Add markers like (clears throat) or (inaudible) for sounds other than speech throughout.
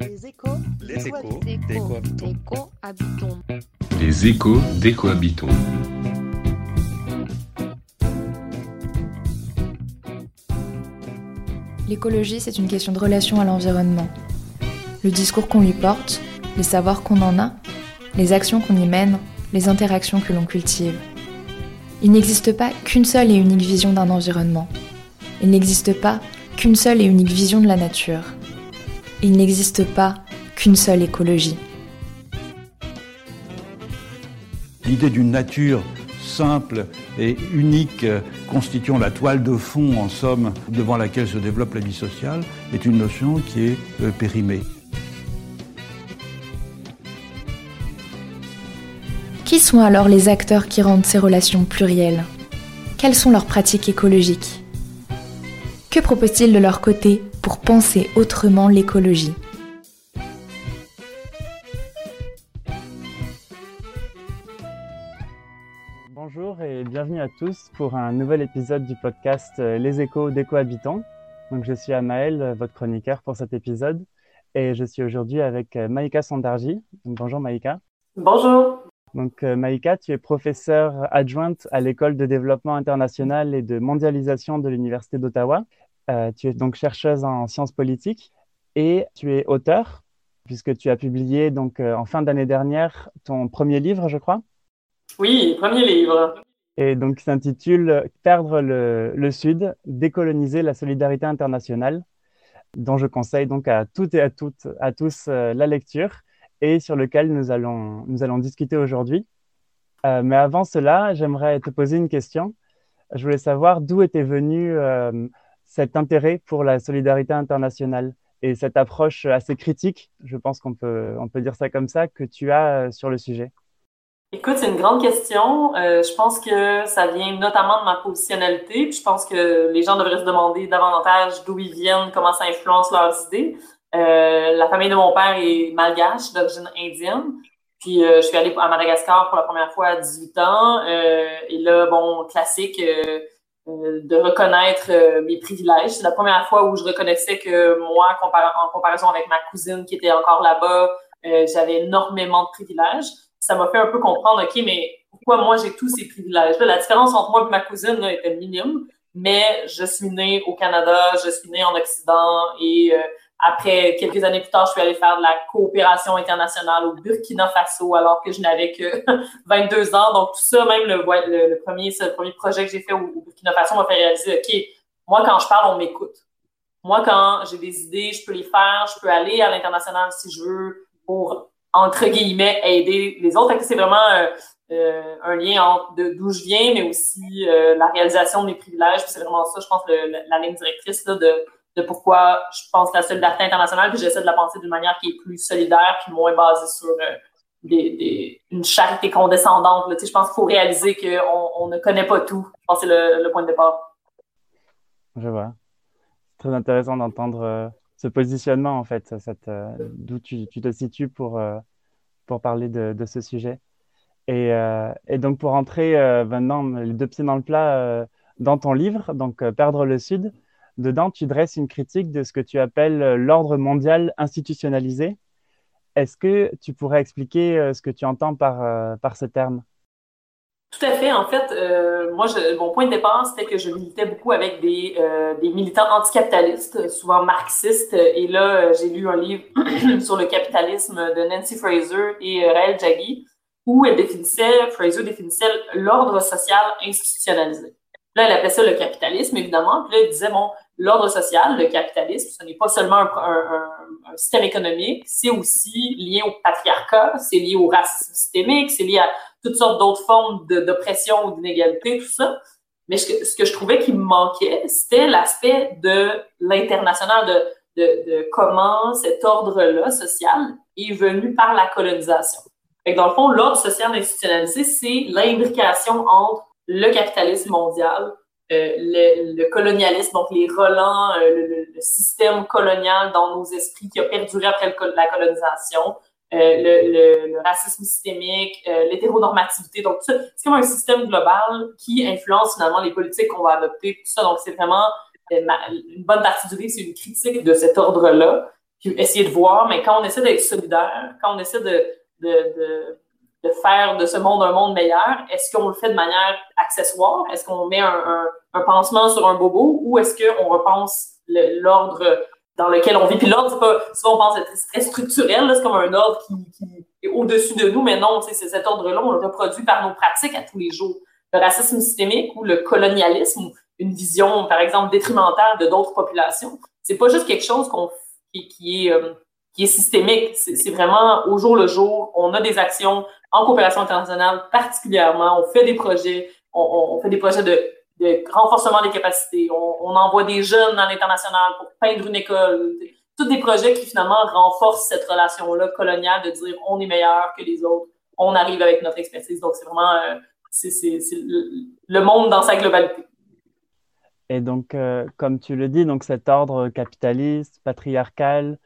Les échos, Les échos. Les échos des cohabitants. L'écologie, c'est une question de relation à l'environnement. Le discours qu'on lui porte, les savoirs qu'on en a, les actions qu'on y mène, les interactions que l'on cultive. Il n'existe pas qu'une seule et unique vision d'un environnement. Il n'existe pas qu'une seule et unique vision de la nature. Il n'existe pas qu'une seule écologie. L'idée d'une nature simple et unique, euh, constituant la toile de fond, en somme, devant laquelle se développe la vie sociale, est une notion qui est euh, périmée. Qui sont alors les acteurs qui rendent ces relations plurielles? Quelles sont leurs pratiques écologiques? Que proposent-ils de leur côté pour penser autrement l'écologie? Bonjour et bienvenue à tous pour un nouvel épisode du podcast euh, Les échos des cohabitants. Donc je suis Amaël, euh, votre chroniqueur pour cet épisode et je suis aujourd'hui avec euh, Maïka Sandarji. Bonjour Maïka. Bonjour. Donc Maïka, tu es professeure adjointe à l'école de développement international et de mondialisation de l'Université d'Ottawa. Euh, tu es donc chercheuse en sciences politiques et tu es auteur puisque tu as publié donc euh, en fin d'année dernière ton premier livre, je crois. Oui, premier livre. Et donc, il s'intitule Perdre le, le Sud, décoloniser la solidarité internationale, dont je conseille donc à toutes et à toutes, à tous euh, la lecture et sur lequel nous allons, nous allons discuter aujourd'hui. Euh, mais avant cela, j'aimerais te poser une question. Je voulais savoir d'où était venu euh, cet intérêt pour la solidarité internationale et cette approche assez critique, je pense qu'on peut, on peut dire ça comme ça, que tu as euh, sur le sujet. Écoute, c'est une grande question. Euh, je pense que ça vient notamment de ma positionnalité. Puis je pense que les gens devraient se demander davantage d'où ils viennent, comment ça influence leurs idées. Euh, la famille de mon père est malgache, d'origine indienne. Puis je suis allée à Madagascar pour la première fois à 18 ans. Et là, bon, classique de reconnaître euh, mes privilèges. C'est la première fois où je reconnaissais que moi, en comparaison avec ma cousine qui était encore là-bas, euh, j'avais énormément de privilèges. Ça m'a fait un peu comprendre, OK, mais pourquoi moi j'ai tous ces privilèges-là? La différence entre moi et ma cousine là, était minime, mais je suis née au Canada, je suis née en Occident et euh, après, quelques années plus tard, je suis allée faire de la coopération internationale au Burkina Faso alors que je n'avais que (laughs) 22 ans. Donc, tout ça, même le, ouais, le, premier, premier projet que j'ai fait au, Burkina Faso m'a fait réaliser, OK, moi, quand je parle, on m'écoute. Moi, quand j'ai des idées, je peux les faire, je peux aller à l'international si je veux pour, entre guillemets, aider les autres. C'est vraiment euh, euh, un lien entre d'où je viens, mais aussi euh, la réalisation de mes privilèges. C'est vraiment ça, je pense, la ligne directrice là, de, de pourquoi je pense la solidarité internationale, puis j'essaie de la penser d'une manière qui est plus solidaire, puis moins basée sur euh, des, des, une charité condescendante. Tu sais, je pense qu'il faut réaliser qu'on on ne connaît pas tout. Je pense que c'est le, point de départ. Je vois. C'est très intéressant d'entendre euh, ce positionnement, en fait, euh, d'où tu, tu te situes pour, euh, pour parler de, de ce sujet. Et, et donc, pour entrer maintenant les deux pieds dans le plat dans ton livre, donc Perdre le Sud, dedans, tu dresses une critique de ce que tu appelles euh, l'ordre mondial institutionnalisé. Est-ce que tu pourrais expliquer euh, ce que tu entends par, euh, par ce terme? Tout à fait. En fait, moi, mon point de départ, c'était que je militais beaucoup avec des, militants anticapitalistes, souvent marxistes. Et là, j'ai lu un livre (clears throat) sur le capitalisme de Nancy Fraser et Raël Jaggi, où elle définissait, Fraser définissait l'ordre social institutionnalisé. Là, elle appelait ça le capitalisme, évidemment. Puis là, elle disait, bon, l'ordre social, le capitalisme, ce n'est pas seulement un, un, un, système économique, c'est aussi lié au patriarcat, c'est lié au racisme systémique, c'est lié à toutes sortes d'autres formes d'oppression ou d'inégalité, tout ça. Mais ce que, ce que je trouvais qui me manquait, c'était l'aspect de l'international, de, de, de comment cet ordre-là social est venu par la colonisation. Fait que dans le fond, l'ordre social institutionnalisé, c'est l'imbrication entre le capitalisme mondial, euh, le, le colonialisme, donc les relents, euh, le, le- système colonial dans nos esprits qui a perduré après la colonisation, le, racisme systémique, l'hétéronormativité. Donc, c'est comme un système global qui influence finalement les politiques qu'on va adopter, tout ça. Donc, c'est vraiment une bonne partie du livre, c'est une critique de cet ordre-là, puis essayer de voir, mais quand on essaie d'être solidaire, quand on essaie de, de, de, faire de ce monde un monde meilleur, est-ce qu'on le fait de manière accessoire? Est-ce qu'on met un, pansement sur un bobo? Ou est-ce qu'on repense l'ordre dans lequel on vit? Puis l'ordre, c'est pas, souvent on pense c'est très structurel, c'est comme un ordre qui, est au-dessus de nous, mais non, c'est cet ordre-là, on le reproduit par nos pratiques à tous les jours. Le racisme systémique ou le colonialisme, une vision, par exemple, détrimentale de d'autres populations. C'est pas juste quelque chose qui, est euh, qui est systémique. C'est vraiment au jour le jour. On a des actions en coopération internationale particulièrement. On fait des projets. On, fait des projets de, renforcement des capacités. On, envoie des jeunes à l'international pour peindre une école. Tous des projets qui finalement renforcent cette relation-là coloniale de dire on est meilleur que les autres. On arrive avec notre expertise. Donc c'est vraiment euh, le monde dans sa globalité. Et donc, euh, comme tu le dis, donc cet ordre capitaliste, patriarcal,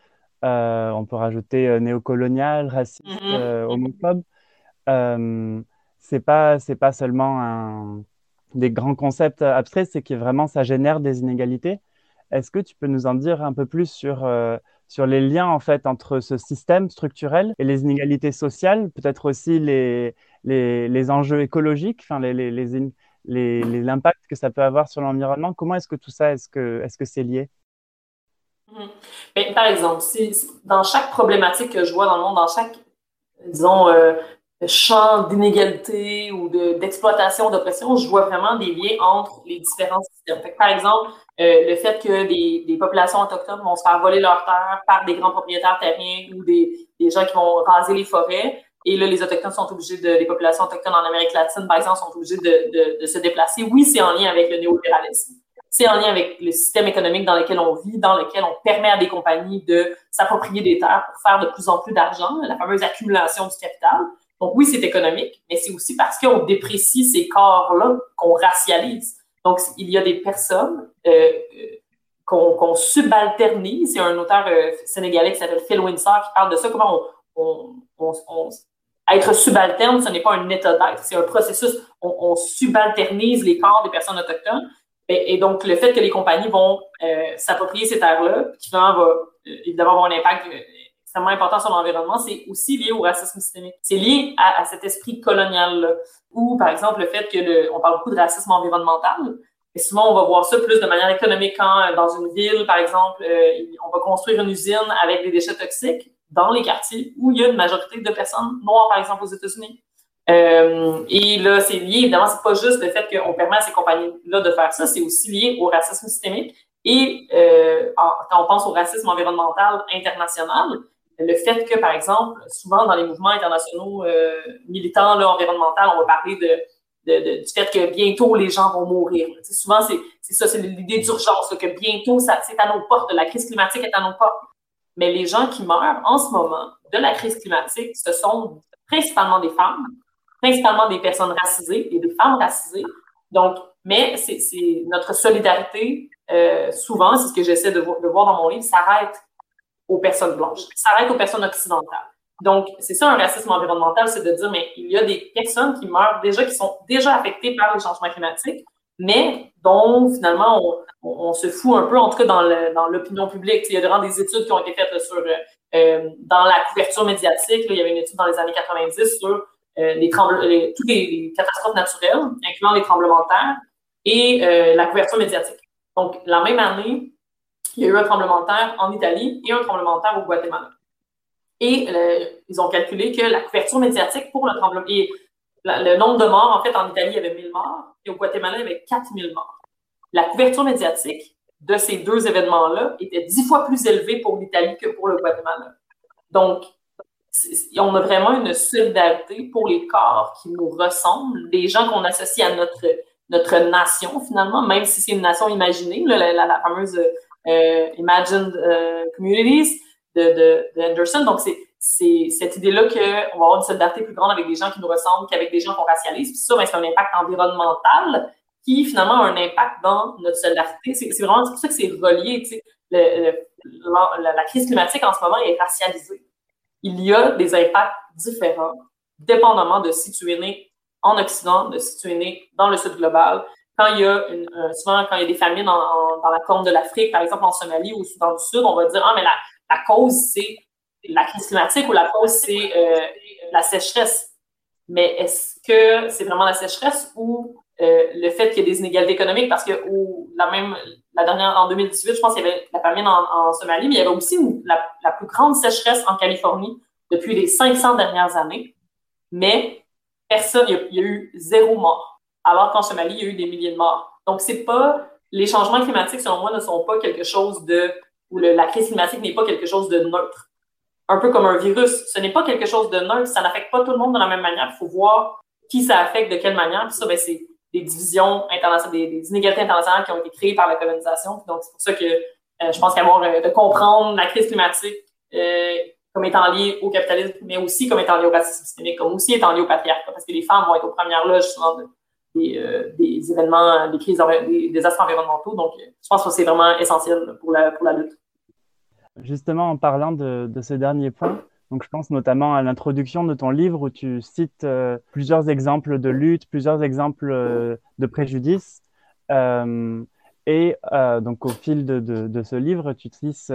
euh, on peut rajouter euh, néocolonial, raciste, mm-hmm. homophobe, c'est pas c'est pas seulement un, des grands concepts abstraits, c'est que vraiment ça génère des inégalités. Est-ce que tu peux nous en dire un peu plus sur sur les liens en fait entre ce système structurel et les inégalités sociales, peut-être aussi les, les, les enjeux écologiques, enfin les, les, les l'impact que ça peut avoir sur l'environnement? Comment est-ce que tout ça, est-ce que est-ce que c'est lié? Mm-hmm. Par exemple, si, dans chaque problématique que je vois dans le monde, dans chaque, disons, euh, champ d'inégalité ou d'exploitation, d'oppression, je vois vraiment des liens entre les différents systèmes. par exemple, euh, le fait que des, populations autochtones vont se faire voler leurs terres par des grands propriétaires terriens ou des, gens qui vont raser les forêts, et là, les Autochtones sont obligés de, les populations autochtones en Amérique latine, par exemple, sont obligées de, de se déplacer. Oui, c'est en lien avec le néolibéralisme. C'est en lien avec le système économique dans lequel on vit, dans lequel on permet à des compagnies de s'approprier des terres pour faire de plus en plus d'argent, la fameuse accumulation du capital. Donc oui, c'est économique, mais c'est aussi parce qu'on déprécie ces corps-là qu'on racialise. Donc, il y a des personnes euh, euh qu'on qu subalternise. Il y a un auteur euh, sénégalais qui s'appelle Phil Winsor qui parle de ça, comment on, on, on, être subalterne, ce n'est pas un état d'être, c'est un processus. On, subalternise les corps des personnes autochtones. Et, donc, le fait que les compagnies vont euh, s'approprier ces terres-là, qui va euh, évidemment avoir un impact euh, extrêmement important sur l'environnement, c'est aussi lié au racisme systémique. C'est lié à, cet esprit colonial-là. Ou, par exemple, le fait que le, on parle beaucoup de racisme environnemental, et souvent, on va voir ça plus de manière économique quand, dans une ville, par exemple, on va construire une usine avec des déchets toxiques dans les quartiers où il y a une majorité de personnes noires, par exemple, aux États-Unis. Euh, et là, c'est lié, évidemment, c'est pas juste le fait qu'on permet à ces compagnies-là de faire ça, c'est aussi lié au racisme systémique. Et euh, quand on pense au racisme environnemental international, le fait que, par exemple, souvent dans les mouvements internationaux euh, militants environnementaux, on va parler du fait que bientôt les gens vont mourir. souvent, c'est ça, c'est l'idée d'urgence, que bientôt, c'est à nos portes, la crise climatique est à nos portes. Mais les gens qui meurent en ce moment de la crise climatique, ce sont principalement des femmes, principalement des personnes racisées et des femmes racisées. Donc, mais c'est notre solidarité, euh, souvent, c'est ce que j'essaie de, de, voir dans mon livre, s'arrête aux personnes blanches, s'arrête aux personnes occidentales. Donc, c'est ça un racisme environnemental, c'est de dire, mais il y a des personnes qui meurent déjà, qui sont déjà affectées par les changements climatiques, mais dont finalement on, se fout un peu, en tout cas dans l'opinion publique. Il y a vraiment des études qui ont été faites sur euh, euh, dans la couverture médiatique. il y avait une étude dans les années 90 sur les, les, toutes les, catastrophes naturelles, incluant les tremblements de terre, et la couverture médiatique. Donc, la même année, il y a eu un tremblement de terre en Italie et un tremblement de terre au Guatemala. Et ils ont calculé que la couverture médiatique pour le tremblement, et le nombre de morts, en fait, en Italie, il y avait 1000 morts, et au Guatemala, il y avait 4000 morts la couverture médiatique de ces deux événements-là était dix fois plus élevée pour l'Italie que pour le Guatemala. Donc, on a vraiment une solidarité pour les corps qui nous ressemblent, des gens qu'on associe à notre, notre nation finalement, même si c'est une nation imaginée, la, fameuse euh, Imagined euh, Communities de, de, Anderson. Donc, c'est cette idée-là qu'on va avoir une solidarité plus grande avec des gens qui nous ressemblent qu'avec des gens qu'on racialise. Puis ça, ben, c'est un impact environnemental qui finalement a un impact dans notre solidarité. C'est vraiment pour ça que c'est relié. Sais, le, la, crise climatique en ce moment est racialisée. Il y a des impacts différents, dépendamment de si tu es né en Occident, de si tu es né dans le Sud global. Quand il y a euh, souvent, quand il y a des famines dans la corne de l'Afrique, par exemple en Somalie ou au Soudan du Sud, on va dire, ah, mais la, la cause, c'est la crise climatique ou la cause, c'est euh, la sécheresse. Mais est-ce que c'est vraiment la sécheresse ou euh, le fait qu'il y ait des inégalités économiques? Parce que la même, la dernière, en 2018, je pense qu'il y avait la famine en, Somalie, mais il y avait aussi la, plus grande sécheresse en Californie depuis les 500 dernières années. Mais personne, il y a, eu zéro mort. Alors qu'en Somalie, il y a eu des milliers de morts. Donc, c'est pas, les changements climatiques, selon moi, ne sont pas quelque chose de, ou la crise climatique n'est pas quelque chose de neutre un peu comme un virus. Ce n'est pas quelque chose de neutre, ça n'affecte pas tout le monde de la même manière. Il faut voir qui ça affecte, de quelle manière. Puis ça, ben, c'est des divisions internationales, des, inégalités internationales qui ont été créées par la colonisation. donc, c'est pour ça que euh, je pense qu'avoir euh, de comprendre la crise climatique euh, comme étant liée au capitalisme, mais aussi comme étant liée au racisme systémique, comme aussi étant liée au patriarcat, parce que les femmes vont être aux premières loges souvent des, des, événements, des crises, des désastres environnementaux. Donc, je pense que c'est vraiment essentiel pour la, pour la lutte. Justement, en parlant de, de ce dernier point, donc je pense notamment à l'introduction de ton livre où tu cites euh, plusieurs exemples de lutte, plusieurs exemples euh, de préjudice. Euh, et donc au fil de, ce livre, tu utilises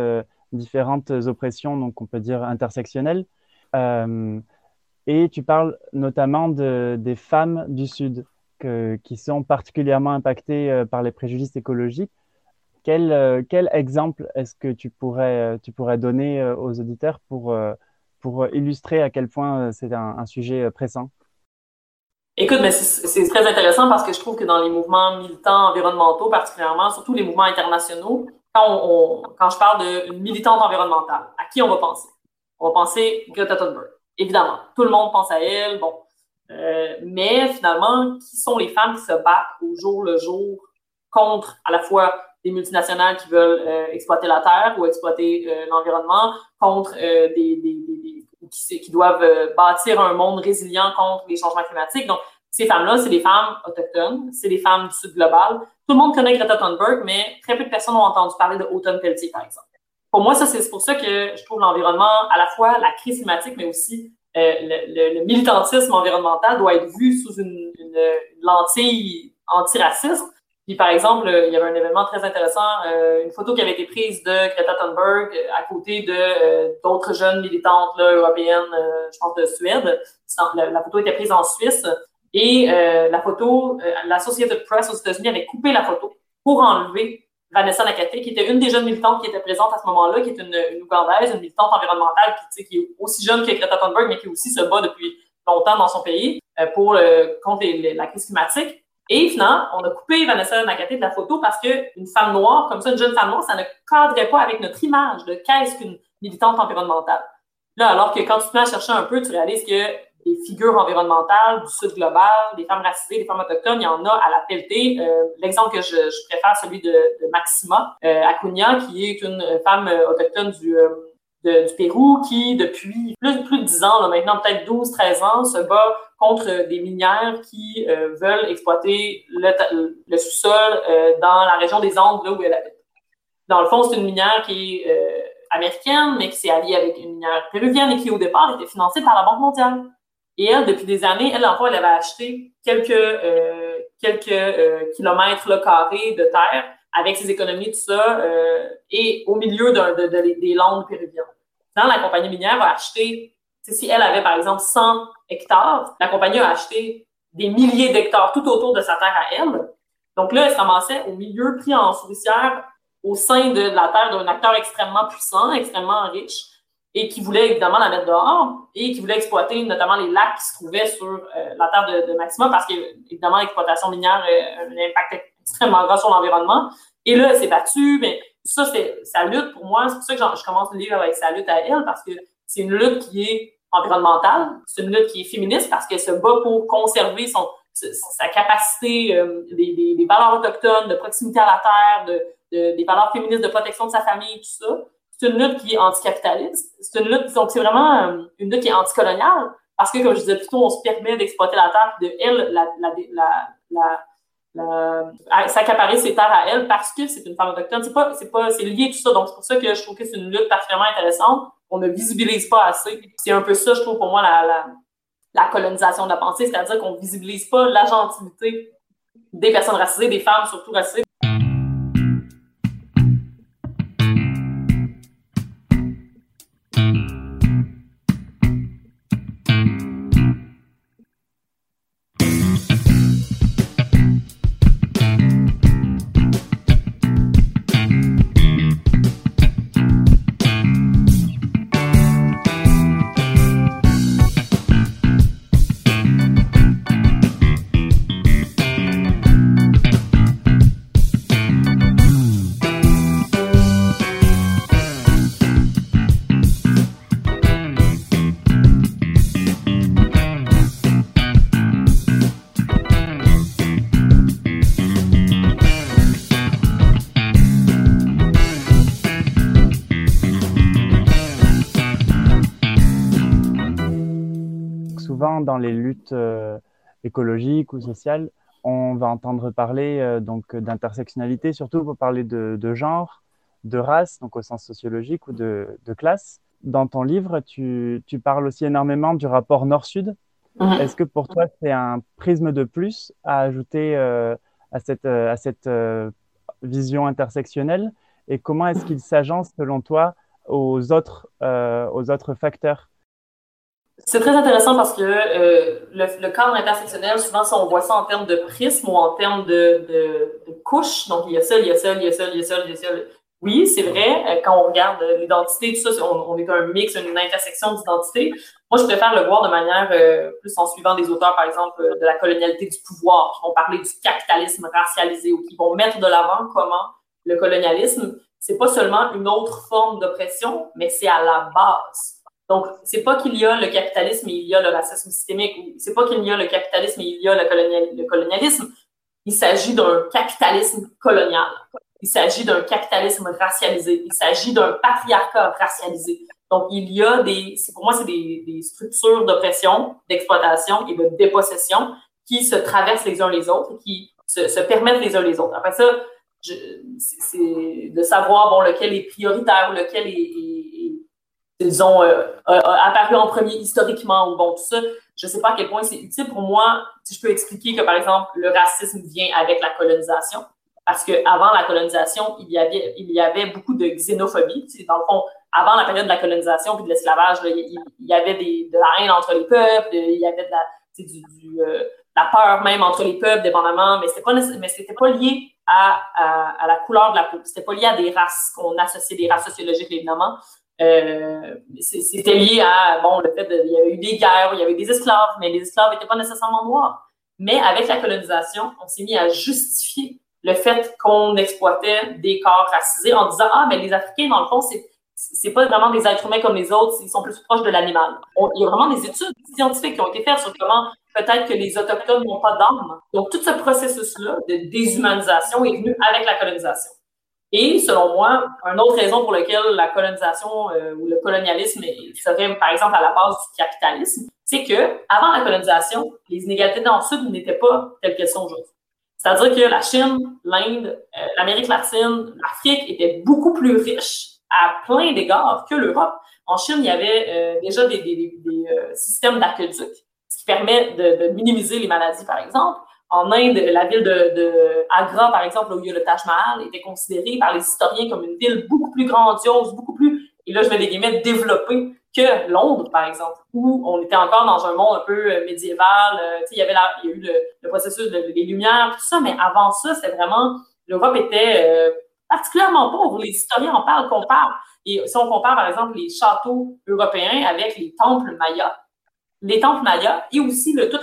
différentes oppressions, donc on peut dire intersectionnelles. et tu parles notamment de, des femmes du Sud qui sont particulièrement impactées par les préjudices écologiques. Quel, exemple est-ce que tu pourrais, donner aux auditeurs pour, pour illustrer à quel point c'est un, sujet pressant? Écoute, mais c'est très intéressant parce que je trouve que dans les mouvements militants environnementaux, particulièrement, surtout les mouvements internationaux, quand, on, quand je parle d'une militante environnementale, à qui on va penser? On va penser Greta Thunberg. Évidemment, tout le monde pense à elle, bon. mais finalement, qui sont les femmes qui se battent au jour le jour contre à la fois des multinationales qui veulent euh, exploiter la terre ou exploiter euh, l'environnement contre euh, des, des, des, qui, qui, doivent bâtir un monde résilient contre les changements climatiques. Donc, ces femmes-là, c'est des femmes autochtones, c'est des femmes du Sud global. Tout le monde connaît Greta Thunberg, mais très peu de personnes ont entendu parler de Autumn Pelletier, par exemple. Pour moi, ça, c'est pour ça que je trouve l'environnement, à la fois la crise climatique, mais aussi le, le, militantisme environnemental doit être vu sous une, une, une lentille antiraciste puis, par exemple, il y avait un événement très intéressant, euh, une photo qui avait été prise de Greta Thunberg à côté de euh, d'autres jeunes militantes là, européennes, euh, je pense de Suède. La, photo était prise en Suisse et la photo, l'Associated Press aux États-Unis avait coupé la photo pour enlever Vanessa Nakate, qui était une des jeunes militantes qui était présente à ce moment-là, qui est une, une Ougandaise, une militante environnementale qui, qui est aussi jeune que Greta Thunberg, mais qui aussi se bat depuis longtemps dans son pays pour contre la crise climatique. Et finalement, on a coupé Vanessa Nakate de la photo parce qu'une femme noire, comme ça, une jeune femme noire, ça ne cadrait pas avec notre image de qu'est-ce qu'une militante environnementale. Là, alors que quand tu te mets à chercher un peu, tu réalises que des figures environnementales du Sud global, des femmes racisées, des femmes autochtones, il y en a à la pelletée. Euh, L'exemple que je, je, préfère, celui de, de Maxima euh, qui est une femme autochtone du, euh, du Pérou qui, depuis plus, plus de 10 ans, là, maintenant peut-être 12, 13 ans, se bat contre des minières qui euh, veulent exploiter le, le sous-sol euh, dans la région des Andes, là où elle habite. Dans le fond, c'est une minière qui est euh, américaine, mais qui s'est alliée avec une minière péruvienne et qui, au départ, était financée par la Banque mondiale. Et elle, depuis des années, elle, en elle avait acheté quelques, quelques kilomètres carrés de terre avec ses économies, tout ça, et au milieu de, de, des landes péruviennes. Dans la compagnie minière a acheté si elle avait, par exemple, 100 hectares, la compagnie a acheté des milliers d'hectares tout autour de sa terre à elle. Donc là, elle se ramassait au milieu, pris en souricière, au sein de la terre d'un acteur extrêmement puissant, extrêmement riche, et qui voulait évidemment la mettre dehors, et qui voulait exploiter notamment les lacs qui se trouvaient sur euh, la terre de, de, Maxima, parce que, évidemment, l'exploitation minière a un impact extrêmement grand sur l'environnement. Et là, elle s'est battue, mais ça, c'est sa lutte pour moi. C'est pour ça que je commence le livre avec sa lutte à elle, parce que c'est une lutte qui est environnementale, c'est une lutte qui est féministe parce qu'elle se bat pour conserver son, sa capacité euh, des, valeurs autochtones, de proximité à la terre, de, de, des valeurs féministes de protection de sa famille, tout ça. C'est une lutte qui est anticapitaliste. C'est une lutte, donc c'est vraiment euh, une lutte qui est anticoloniale parce que, comme je disais plus tôt, on se permet d'exploiter la terre, de elle, la, la, la, s'accaparer ses terres à elle parce que c'est une femme autochtone. C'est pas, c'est pas, c'est lié tout ça. Donc, c'est pour ça que je trouve que c'est une lutte particulièrement intéressante. On ne visibilise pas assez. C'est un peu ça, je trouve, pour moi, la, la, la colonisation de la pensée, c'est-à-dire qu'on visibilise pas l'agentivité des personnes racisées, des femmes surtout racisées, dans les luttes euh, écologiques ou sociales, on va entendre parler euh, donc d'intersectionnalité, surtout pour parler de, genre, de race, donc au sens sociologique ou de, classe. Dans ton livre, tu, parles aussi énormément du rapport nord-sud. Est-ce que pour toi, c'est un prisme de plus à ajouter euh, à cette, à cette vision intersectionnelle? Et comment est-ce qu'il s'agence, selon toi, aux autres, aux autres facteurs? C'est très intéressant parce que euh, le, cadre intersectionnel, souvent, si on voit ça en termes de prisme ou en termes de, de, de couches, donc il y a ça, il y a ça, il y a ça, il y a ça, il y a ça. Oui, c'est vrai, euh, quand on regarde l'identité, tout ça, on, est un mix, une intersection d'identité. Moi, je préfère le voir de manière euh, plus en suivant des auteurs, par exemple, de la colonialité du pouvoir, qui vont parler du capitalisme racialisé ou qui vont mettre de l'avant comment le colonialisme, c'est pas seulement une autre forme d'oppression, mais c'est à la base donc, c'est pas qu'il y a le capitalisme et il y a le racisme systémique, ou c'est pas qu'il y a le capitalisme et il y a le, colonialisme. Il s'agit d'un capitalisme colonial. Il s'agit d'un capitalisme racialisé. Il s'agit d'un patriarcat racialisé. Donc, il y a des, pour moi, c'est des, structures d'oppression, d'exploitation et de dépossession qui se traversent les uns les autres, qui se, permettent les uns les autres. Après ça, c'est de savoir bon lequel est prioritaire, lequel est disons, euh, apparu en premier historiquement ou bon, tout ça. Je ne sais pas à quel point c'est utile pour moi si je peux expliquer que, par exemple, le racisme vient avec la colonisation. Parce qu'avant la colonisation, il y avait, il y avait beaucoup de xénophobie. Dans le fond, avant la période de la colonisation puis de l'esclavage, il, y avait des, de la haine entre les peuples, il y avait de la, euh, la peur même entre les peuples, dépendamment, mais c'était pas, mais c'était pas lié à, à, à, la couleur de la peau. C'était pas lié à des races qu'on associait des races sociologiques, évidemment. Euh, c'était lié à, bon, le fait qu'il y avait eu des guerres, il y avait des esclaves, mais les esclaves n'étaient pas nécessairement noirs. Mais avec la colonisation, on s'est mis à justifier le fait qu'on exploitait des corps racisés en disant, ah, mais les Africains, dans le fond, c'est c'est pas vraiment des êtres humains comme les autres, ils sont plus proches de l'animal. Il y a vraiment des études scientifiques qui ont été faites sur comment peut-être que les Autochtones n'ont pas d'âme. Donc, tout ce processus-là de déshumanisation est venu avec la colonisation. Et selon moi, une autre raison pour laquelle la colonisation euh, ou le colonialisme serait, par exemple, à la base du capitalisme, c'est que avant la colonisation, les inégalités dans le Sud n'étaient pas telles qu'elles sont aujourd'hui. C'est-à-dire que la Chine, l'Inde, euh, l'Amérique latine, l'Afrique étaient beaucoup plus riches à plein d'égards que l'Europe. En Chine, il y avait euh, déjà des, systèmes d'aqueduc, ce qui permet de minimiser les maladies, par exemple. En Inde, la ville de, Agra, par exemple, où il y a le Taj Mahal, était considérée par les historiens comme une ville beaucoup plus grandiose, beaucoup plus, et là je vais des guillemets, développée que Londres, par exemple, où on était encore dans un monde un peu euh, médiéval. Euh, il y avait il y a eu le, processus des Lumières, tout ça, mais avant ça, c'était vraiment, l'Europe était euh, particulièrement pauvre. Les historiens en parlent, comparent. Et si on compare, par exemple, les châteaux européens avec les temples mayas, les temples mayas et aussi tout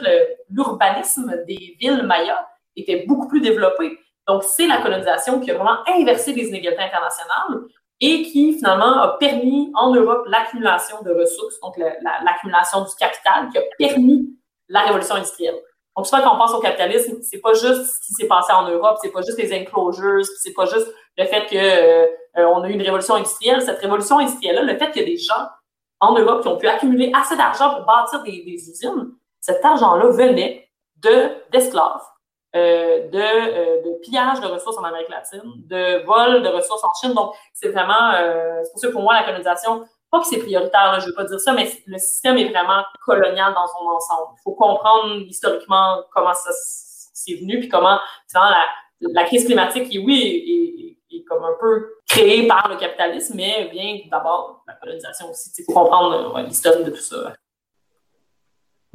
l'urbanisme des villes mayas était beaucoup plus développé. Donc, c'est la colonisation qui a vraiment inversé les inégalités internationales et qui, finalement, a permis en Europe l'accumulation de ressources, donc l'accumulation du capital, qui a permis la révolution industrielle. Donc, souvent, quand on pense au capitalisme, c'est pas juste ce qui s'est passé en Europe, c'est pas juste les enclosures, c'est pas juste le fait qu'on euh, a eu une révolution industrielle. Cette révolution industrielle-là, le fait qu'il y a des gens en Europe qui ont pu accumuler assez d'argent pour bâtir des, usines, cet argent-là venait de d'esclaves de, de, pillage de ressources en Amérique latine, de vol de ressources en Chine. Donc, c'est vraiment, c'est pour ça que pour moi, la colonisation, pas que c'est prioritaire, je veux pas dire ça, mais le système est vraiment colonial dans son ensemble. Il faut comprendre historiquement comment ça s'est venu, puis comment, la, la crise climatique, oui, est, est, comme un peu créée par le capitalisme, mais vient d'abord la colonisation aussi. Faut comprendre l'histoire de tout ça.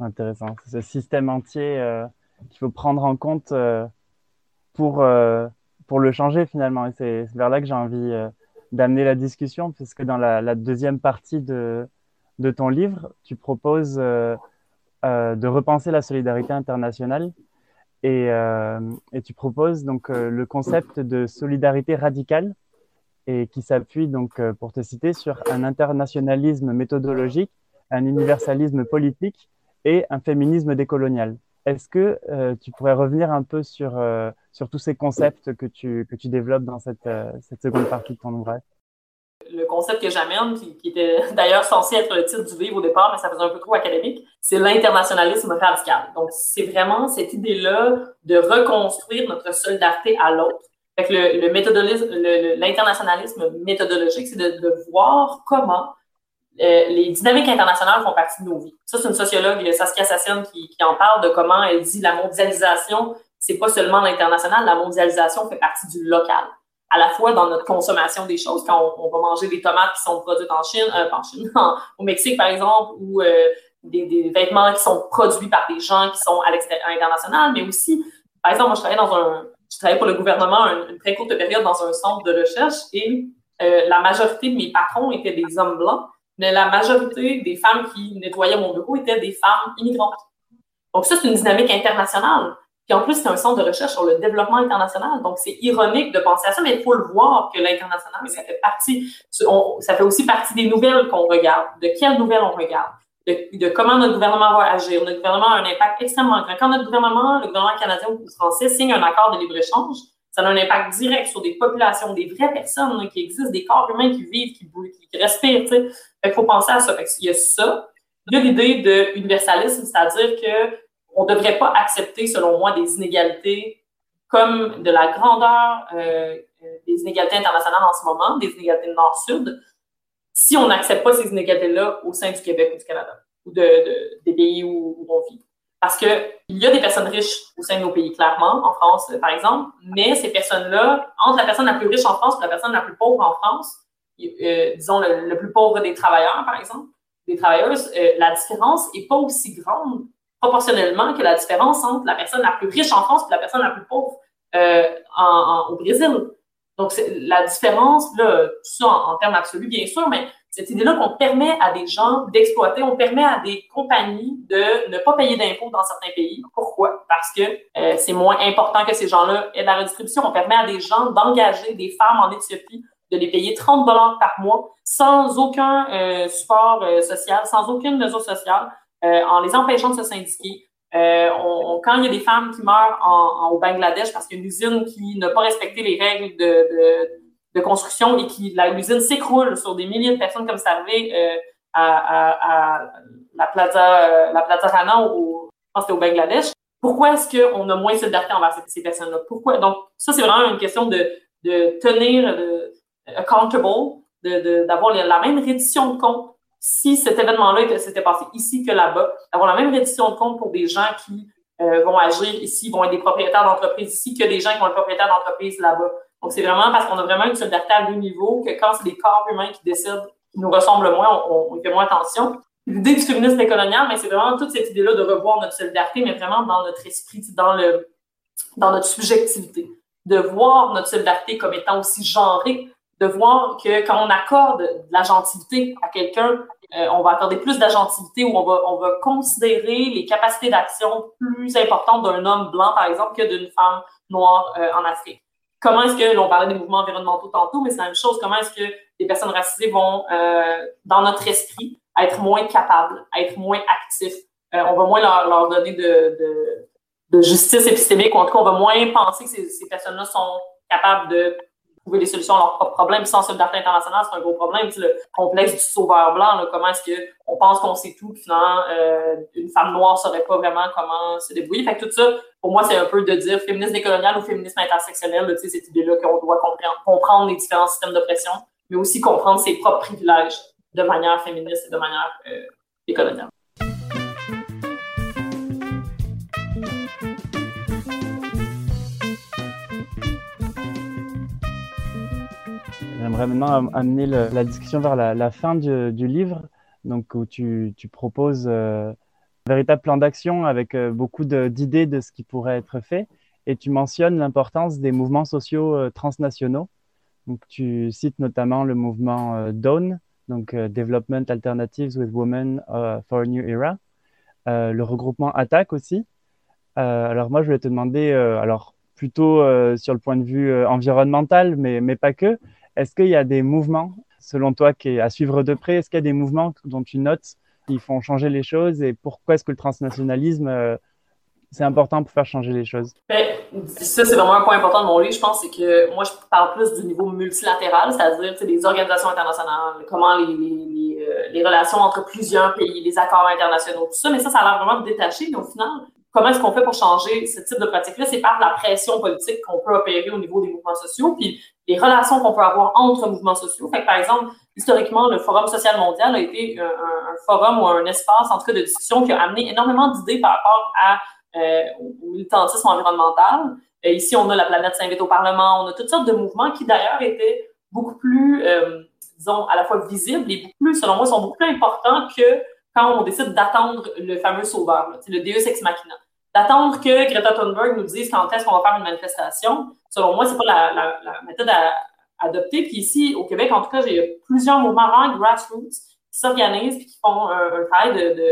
Intéressant. C'est ce système entier euh, qu'il faut prendre en compte euh, pour, euh, pour le changer finalement. Et c'est vers là que j'ai envie d'amener la discussion, parce que dans la, deuxième partie de, de, ton livre, tu proposes de repenser la solidarité internationale et, et tu proposes donc le concept de solidarité radicale et qui s'appuie donc, pour te citer, sur un internationalisme méthodologique, un universalisme politique et un féminisme décolonial. Est-ce que euh, tu pourrais revenir un peu sur, euh, sur tous ces concepts que tu, que tu développes dans cette, euh, cette seconde partie de ton ouvrage? Le concept que j'amène, qui, était (laughs) d'ailleurs censé être le titre du livre au départ, mais ça faisait un peu trop académique, c'est l'internationalisme radical. Donc, c'est vraiment cette idée-là de reconstruire notre solidarité à l'autre. le, le l'internationalisme méthodologique, c'est de, de voir comment euh, les dynamiques internationales font partie de nos vies. Ça, c'est une sociologue, Saskia Sassen, qui, qui, en parle de comment elle dit la mondialisation, c'est pas seulement l'international, la mondialisation fait partie du local. À la fois dans notre consommation des choses, quand on, va manger des tomates qui sont produites en Chine, euh, en Chine, (laughs) au Mexique par exemple, ou euh, des, vêtements qui sont produits par des gens qui sont à l'extérieur international, mais aussi, par exemple, moi je travaillais dans un, je travaillais pour le gouvernement une, une très courte période dans un centre de recherche et euh, la majorité de mes patrons étaient des hommes blancs mais la majorité des femmes qui nettoyaient mon bureau étaient des femmes immigrantes. Donc ça, c'est une dynamique internationale. Puis en plus, c'est un centre de recherche sur le développement international. Donc c'est ironique de penser à ça, mais il faut le voir que l'international, ça fait partie, ça fait aussi partie des nouvelles qu'on regarde, de quelles nouvelles on regarde, de, comment notre gouvernement va agir? Notre gouvernement a un impact extrêmement grand. Quand notre gouvernement, le gouvernement canadien ou français, signe un accord de libre-échange, ça a un impact direct sur des populations, des vraies personnes qui existent, des corps humains qui vivent, qui, respirent. Il faut penser à ça. il y a ça. Il y a l'idée de universalisme, c'est-à-dire qu'on ne devrait pas accepter, selon moi, des inégalités comme de la grandeur euh, des inégalités internationales en ce moment, des inégalités nord-sud, si on n'accepte pas ces inégalités-là au sein du Québec ou du Canada, ou de, des pays où, on vit. Parce qu'il y a des personnes riches au sein de nos pays, clairement, en France, par exemple, mais ces personnes-là, entre la personne la plus riche en France et la personne la plus pauvre en France, euh, disons, le, plus pauvre des travailleurs, par exemple, des travailleuses, euh, la différence n'est pas aussi grande proportionnellement que la différence entre la personne la plus riche en France et la personne la plus pauvre euh, en, au Brésil. Donc, la différence, là, tout ça en, termes absolus, bien sûr, mais cette idée-là qu'on permet à des gens d'exploiter, on permet à des compagnies de ne pas payer d'impôts dans certains pays. Pourquoi? Parce que c'est moins important que ces gens-là aient de la redistribution. On permet à des gens d'engager des femmes en Éthiopie de les payer 30 dollars par mois sans aucun euh, support euh, social, sans aucune mesure sociale, euh, en les empêchant de se syndiquer. On, quand il y a des femmes qui meurent en, au Bangladesh parce qu'il y a une usine qui n'a pas respecté les règles de, de, de construction et qui l'usine s'écroule sur des milliers de personnes comme ça arrivé à, à, à, la Plaza la Plaza Rana au, je pense que au Bangladesh. Pourquoi est-ce qu'on a moins de solidarité envers ces, personnes-là? Pourquoi? Donc, ça, c'est vraiment une question de, de tenir, de, accountable, d'avoir la même reddition de compte si cet événement-là s'était passé ici que là-bas, d'avoir la même reddition de compte pour des gens qui euh, vont agir ici, vont être des propriétaires d'entreprise ici, que des gens qui vont être propriétaires d'entreprise là-bas. Donc, c'est vraiment parce qu'on a vraiment une solidarité à deux niveaux que quand c'est des corps humains qui décident, qui nous ressemblent moins, on, on fait moins attention. L'idée du féminisme décolonial, mais c'est vraiment toute cette idée-là de revoir notre solidarité, mais vraiment dans notre esprit, dans, le, dans notre subjectivité. De voir notre solidarité comme étant aussi genrée, de voir que quand on accorde de la gentilité à quelqu'un, euh, on va accorder plus de gentilité ou on va, on va considérer les capacités d'action plus importantes d'un homme blanc, par exemple, que d'une femme noire euh, en Afrique. Comment est-ce que, l'on parlait des mouvements environnementaux tantôt, mais c'est la même chose, comment est-ce que les personnes racisées vont, euh, dans notre esprit, être moins capables, être moins actifs. on va moins leur, leur donner de, de, justice épistémique, ou en tout cas, on va moins penser que ces personnes-là sont capables de trouver des solutions à leurs propres problèmes. sans solidarité internationale, c'est un gros problème. le complexe du sauveur blanc, comment est-ce qu'on pense qu'on sait tout, puis finalement, euh, une femme noire ne saurait pas vraiment comment se débrouiller. Fait que tout ça, pour moi, c'est un peu de dire féminisme décolonial ou féminisme intersectionnel, cette idée-là qu'on doit comprendre les différents systèmes d'oppression, mais aussi comprendre ses propres privilèges de manière féministe et de manière euh, décoloniale. J'aimerais maintenant amener la discussion vers la, fin du, livre, donc où tu, proposes euh, un véritable plan d'action avec euh, beaucoup d'idées de, ce qui pourrait être fait, et tu mentionnes l'importance des mouvements sociaux euh, transnationaux. Donc, tu cites notamment le mouvement DAWN, donc Development Alternatives with Women for a New Era, le regroupement ATTAC aussi. alors moi, je voulais te demander, alors plutôt sur le point de vue environnemental, mais, mais pas que, est-ce qu'il y a des mouvements, selon toi, qui à suivre de près? Est-ce qu'il y a des mouvements dont tu notes qui font changer les choses? Et pourquoi est-ce que le transnationalisme, euh, c'est important pour faire changer les choses? Ben, Ça, c'est vraiment un point important de mon livre, je pense, c'est que moi, je parle plus du niveau multilatéral, c'est-à-dire les organisations internationales, comment euh, les, relations entre plusieurs pays, les accords internationaux, tout ça, mais ça, ça a l'air vraiment détaché. Mais au final, comment est-ce qu'on fait pour changer ce type de pratique-là? C'est par la pression politique qu'on peut opérer au niveau des mouvements sociaux, puis les relations qu'on peut avoir entre mouvements sociaux. Par exemple, historiquement, le Forum social mondial a été un, forum ou un espace, en tout cas, de discussion qui a amené énormément d'idées par rapport à, euh, au militantisme environnemental. Et ici, on a la planète s'invite au Parlement, on a toutes sortes de mouvements qui, d'ailleurs, étaient beaucoup plus, euh, disons, à la fois visibles et beaucoup plus, selon moi, sont beaucoup plus importants que quand on décide d'attendre le fameux sauveur, le Deus ex machina d'attendre que Greta Thunberg nous dise quand est-ce qu'on va faire une manifestation, selon moi, c'est pas la, méthode à, adopter. Puis ici, au Québec, en tout cas, j'ai plusieurs mouvements grassroots qui s'organisent et qui font un, travail de,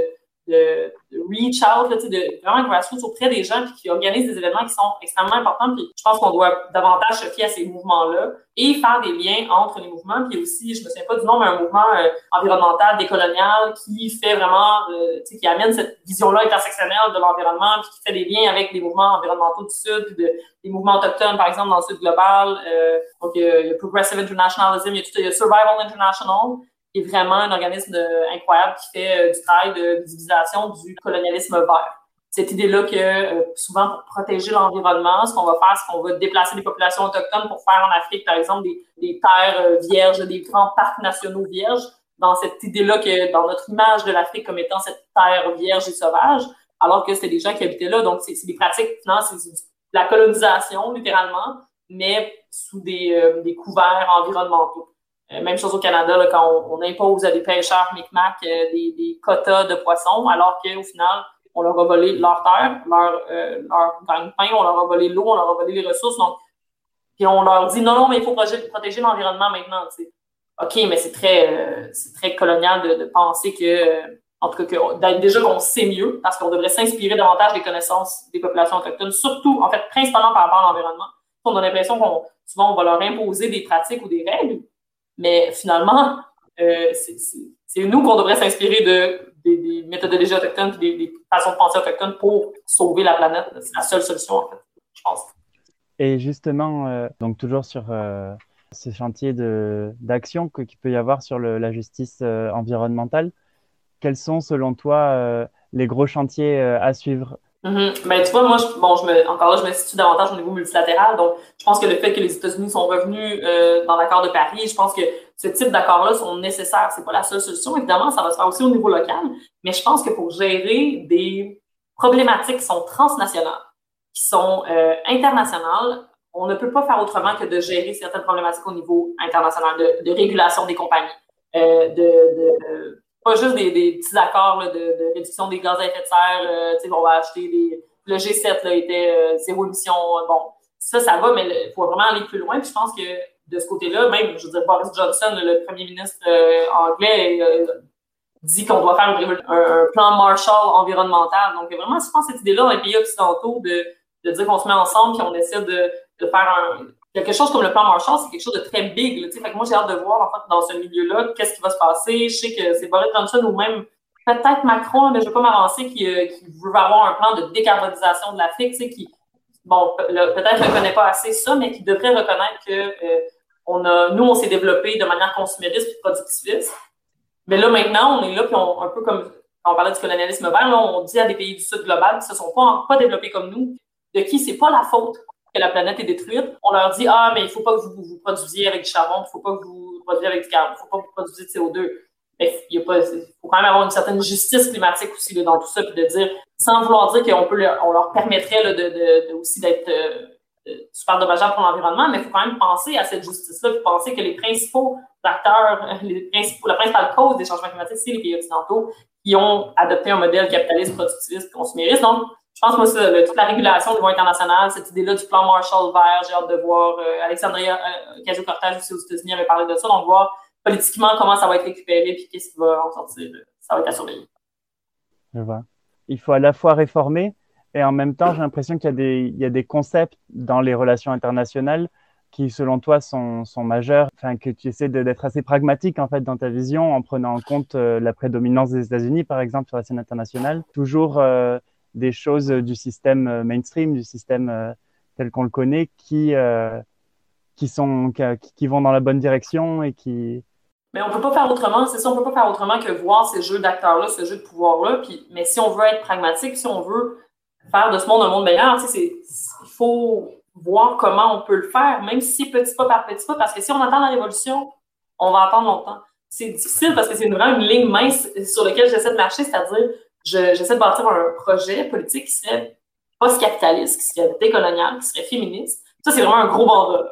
reach out, là, de vraiment grassroots auprès des gens qui organisent des événements qui sont extrêmement importants. Puis je pense qu'on doit davantage se fier à ces mouvements-là et faire des liens entre les mouvements. Puis aussi, je me souviens pas du nom, mais un mouvement euh, environnemental, décolonial, qui fait vraiment, euh, qui amène cette vision-là intersectionnelle de l'environnement, puis qui fait des liens avec les mouvements environnementaux du Sud, puis de, des mouvements autochtones, par exemple, dans le Sud global. Euh, donc, il y, a, Progressive Internationalism, il y a, tout, il y a Survival International est vraiment un organisme incroyable qui fait euh, du travail de visibilisation du colonialisme vert. Cette idée-là que euh, souvent pour protéger l'environnement, ce qu'on va faire, c'est qu'on va déplacer des populations autochtones pour faire en Afrique, par exemple, des, terres euh, vierges, des grands parcs nationaux vierges, dans cette idée-là que dans notre image de l'Afrique comme étant cette terre vierge et sauvage, alors que c'était des gens qui habitaient là. Donc, c'est des pratiques, finalement, c'est de la colonisation, littéralement, mais sous des couverts environnementaux. Euh, même chose au Canada, là, quand on, impose à des pêcheurs Micmac euh, des, quotas de poissons, alors qu'au final, on leur a volé leur terre, leur, euh, leur gagne-pain, on leur a volé l'eau, on leur a volé les ressources. Donc, puis on leur dit non, non, mais il faut protéger, l'environnement maintenant. OK, mais c'est très, c'est très colonial de, de, penser que, en tout cas, que, déjà qu'on sait mieux, parce qu'on devrait s'inspirer davantage des connaissances des populations autochtones, surtout, en fait, principalement par rapport à l'environnement. On a l'impression qu'on souvent on va leur imposer des pratiques ou des règles, mais finalement, euh, c'est nous qu'on devrait s'inspirer de, des, méthodologies autochtones des, façons de penser autochtones pour sauver la planète. C'est la seule solution, en fait, je pense. Et justement, euh, donc toujours sur euh, ce chantier d'action qu'il peut y avoir sur la justice environnementale, quels sont selon toi les gros chantiers à suivre? Mm-hmm. Ben, tu vois, moi, bon, je me, encore là, je me davantage au niveau multilatéral. Donc, je pense que le fait que les États-Unis sont revenus euh, dans l'accord de Paris, je pense que ce type d'accords-là sont nécessaires. C'est pas la seule solution. Évidemment, ça va se faire aussi au niveau local. Mais je pense que pour gérer des problématiques qui sont transnationales, qui sont euh, internationales, on ne peut pas faire autrement que de gérer certaines problématiques au niveau international, de, régulation des compagnies, euh, de pas juste des, petits accords de, réduction des gaz à effet de serre. Euh, on va acheter des. Le G7 là, était euh, zéro émission. Bon, ça, ça va, mais il faut vraiment aller plus loin. Puis je pense que de ce côté-là, même, je veux dire, Boris Johnson, le premier ministre euh, anglais, dit qu'on doit faire un, plan Marshall environnemental. Donc, vraiment, je pense cette idée-là dans les pays occidentaux de, dire qu'on se met ensemble et on essaie de, de faire un, quelque chose comme le plan Marshall, c'est quelque chose de très big. Moi, j'ai hâte de voir en fait, dans ce milieu-là qu'est-ce qui va se passer. Je sais que c'est Boris Johnson ou même peut-être Macron, mais je ne vais pas m'avancer, qui, euh, veut avoir un plan de décarbonisation de l'Afrique, qui, bon, peut-être ne connaît pas assez ça, mais qui devrait reconnaître que euh, on a, nous, on s'est développé de manière consumériste et productiviste. Mais là, maintenant, on est là, puis on, un peu comme on parlait du colonialisme vert, là, on dit à des pays du Sud global qui ne se sont pas, pas développés comme nous, de qui c'est pas la faute la planète est détruite. On leur dit Ah, mais il ne faut pas que vous, vous produisiez avec du charbon, il ne faut pas que vous produisiez avec du carbone, il ne faut pas que vous produisiez de CO2. Mais il faut quand même avoir une certaine justice climatique aussi dans tout ça, puis de dire, sans vouloir dire qu'on peut on leur permettrait là, de, aussi d'être euh, super dommageable pour l'environnement, mais il faut quand même penser à cette justice-là, puis penser que les principaux acteurs, principaux, la principale cause des changements climatiques, c'est les pays occidentaux qui ont adopté un modèle capitaliste, productiviste, consumériste. Donc, je pense, moi, ça, toute la régulation au niveau international, cette idée-là du plan Marshall vert, j'ai hâte de voir, euh, Alexandria euh, Ocasio-Cortez aussi aux États-Unis avait parlé de ça, donc voir politiquement comment ça va être récupéré puis qu'est-ce qui va en sortir. Ça va être à surveiller. Je vois. Il faut à la fois réformer et en même temps, j'ai l'impression qu'il y, a des, concepts dans les relations internationales qui, selon toi, sont, sont majeurs, enfin, que tu essaies d'être assez pragmatique en fait dans ta vision en prenant en compte euh, la prédominance des États-Unis, par exemple, sur la scène internationale. Toujours euh, des choses du système euh, mainstream, du système tel qu'on le connaît, qui, qui, sont, qui, vont dans la bonne direction et qui, mais on peut pas faire autrement. C'est ça, on peut pas faire autrement que voir ces jeux d'acteurs-là, ce jeu de pouvoir-là. Mais si on veut être pragmatique, si on veut faire de ce monde un monde meilleur, il faut voir comment on peut le faire, même si petit pas par petit pas, parce que si on attend la révolution, on va attendre longtemps. C'est difficile parce que c'est vraiment une ligne mince sur laquelle j'essaie de marcher, c'est-à-dire j'essaie de bâtir un projet politique qui serait post-capitaliste, qui serait décolonial, qui serait féministe. Ça, c'est vraiment un gros bandeau.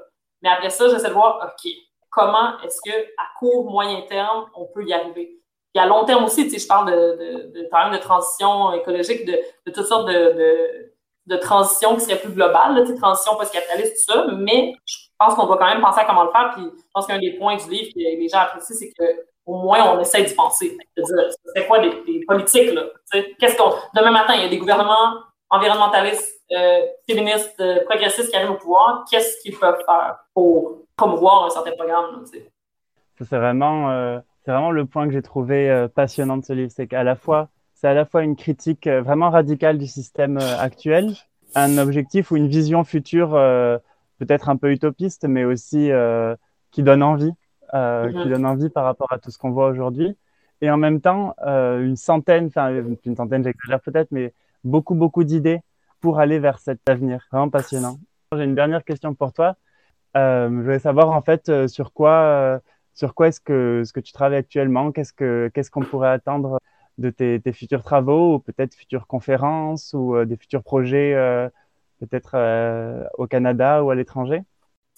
Mais après ça, j'essaie de voir, OK, comment est-ce que à court, moyen terme, on peut y arriver? Et à long terme aussi, tu sais, je parle de, de, de, de transition écologique, de, de toutes sortes de, de, transitions qui seraient plus globales, sais, transition post-capitaliste, tout ça, mais je pense qu'on doit quand même penser à comment le faire. Puis je pense qu'un des points du livre que les gens apprécient, c'est qu'au moins on essaie d'y penser. C'est quoi les, politiques, là? Qu'est-ce qu'on. Demain matin, il y a des gouvernements environnementalistes, euh, féministes, euh, progressistes qui arrivent au pouvoir. Qu'est-ce qu'ils peuvent faire pour promouvoir un certain programme. C'est vraiment, euh, vraiment le point que j'ai trouvé euh, passionnant de ce livre, c'est qu'à la fois, c'est à la fois une critique vraiment radicale du système actuel, un objectif ou une vision future peut-être un peu utopiste, mais aussi qui donne envie, mm-hmm. qui donne envie par rapport à tout ce qu'on voit aujourd'hui. Et en même temps, une centaine, enfin une centaine, j'exagère peut-être, mais beaucoup, beaucoup d'idées pour aller vers cet avenir. Vraiment passionnant. J'ai une dernière question pour toi. Euh, je voulais savoir en fait euh, sur quoi, euh, sur quoi est-ce que, ce que tu travailles actuellement, qu'est-ce que, qu'est-ce qu'on pourrait attendre de tes, tes, futurs travaux ou peut-être futures conférences ou des futurs projets peut-être au Canada ou à l'étranger?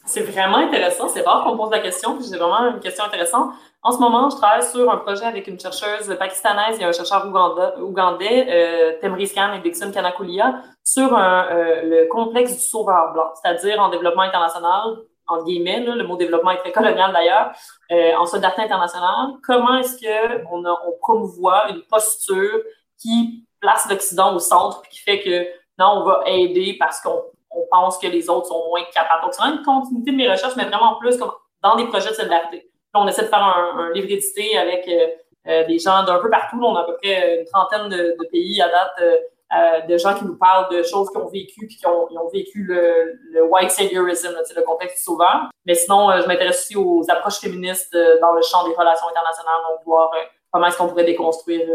C'est vraiment intéressant. C'est rare qu'on pose la question. J'ai vraiment une question intéressante. En ce moment, je travaille sur un projet avec une chercheuse pakistanaise et un chercheur ougandais, euh, Temris Khan et Dixon Kanakulia, sur un, euh, le complexe du sauveur blanc, c'est-à-dire en développement international, en guillemets, là, le mot développement est très colonial d'ailleurs, euh, en solidarité internationale. Comment est-ce qu'on on promouvoit une posture qui place l'Occident au centre, puis qui fait que non, on va aider parce qu'on on pense que les autres sont moins capables. Donc, c'est vraiment une continuité de mes recherches, mais vraiment plus comme dans des projets de solidarité. on essaie de faire un, livre édité avec euh, euh, des gens d'un peu partout. on a à peu près une trentaine de, pays à date, euh, de gens qui nous parlent de choses qu'ils ont vécues puis qui ont, vécu le, white saviorism, le contexte sauveur. Mais sinon, je m'intéresse aussi aux approches féministes dans le champ des relations internationales, donc voir comment est-ce qu'on pourrait déconstruire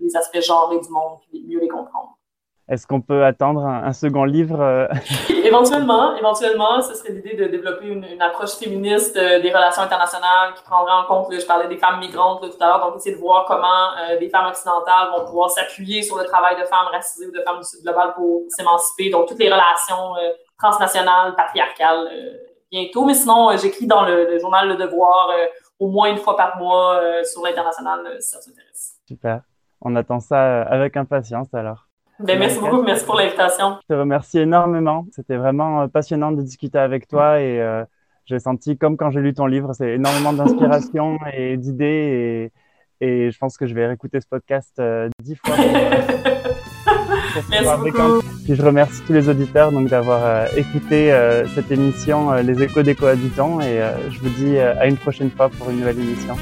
les aspects genrés du monde et mieux les comprendre. Est-ce qu'on peut attendre un, second livre euh? (laughs) Éventuellement, éventuellement, ce serait l'idée de développer une, approche féministe euh, des relations internationales qui prendrait en compte, je parlais des femmes migrantes tout à l'heure, donc essayer de voir comment euh, des femmes occidentales vont pouvoir s'appuyer sur le travail de femmes racisées ou de femmes du Sud global pour s'émanciper. Donc, toutes les relations transnationales, patriarcales, bientôt. Mais sinon, j'écris dans le, journal Le Devoir au moins une fois par mois sur l'international, si ça s'intéresse. Super. On attend ça avec impatience alors. Ben, merci beaucoup, merci pour l'invitation. Je te remercie énormément. C'était vraiment euh, passionnant de discuter avec toi et euh, j'ai senti, comme quand j'ai lu ton livre, c'est énormément d'inspiration (laughs) et d'idées et, et, je pense que je vais réécouter ce podcast euh, dix fois. (laughs) merci beaucoup. Puis je remercie tous les auditeurs donc d'avoir écouté cette émission Les échos des cohabitants et je vous dis à une prochaine fois pour une nouvelle émission.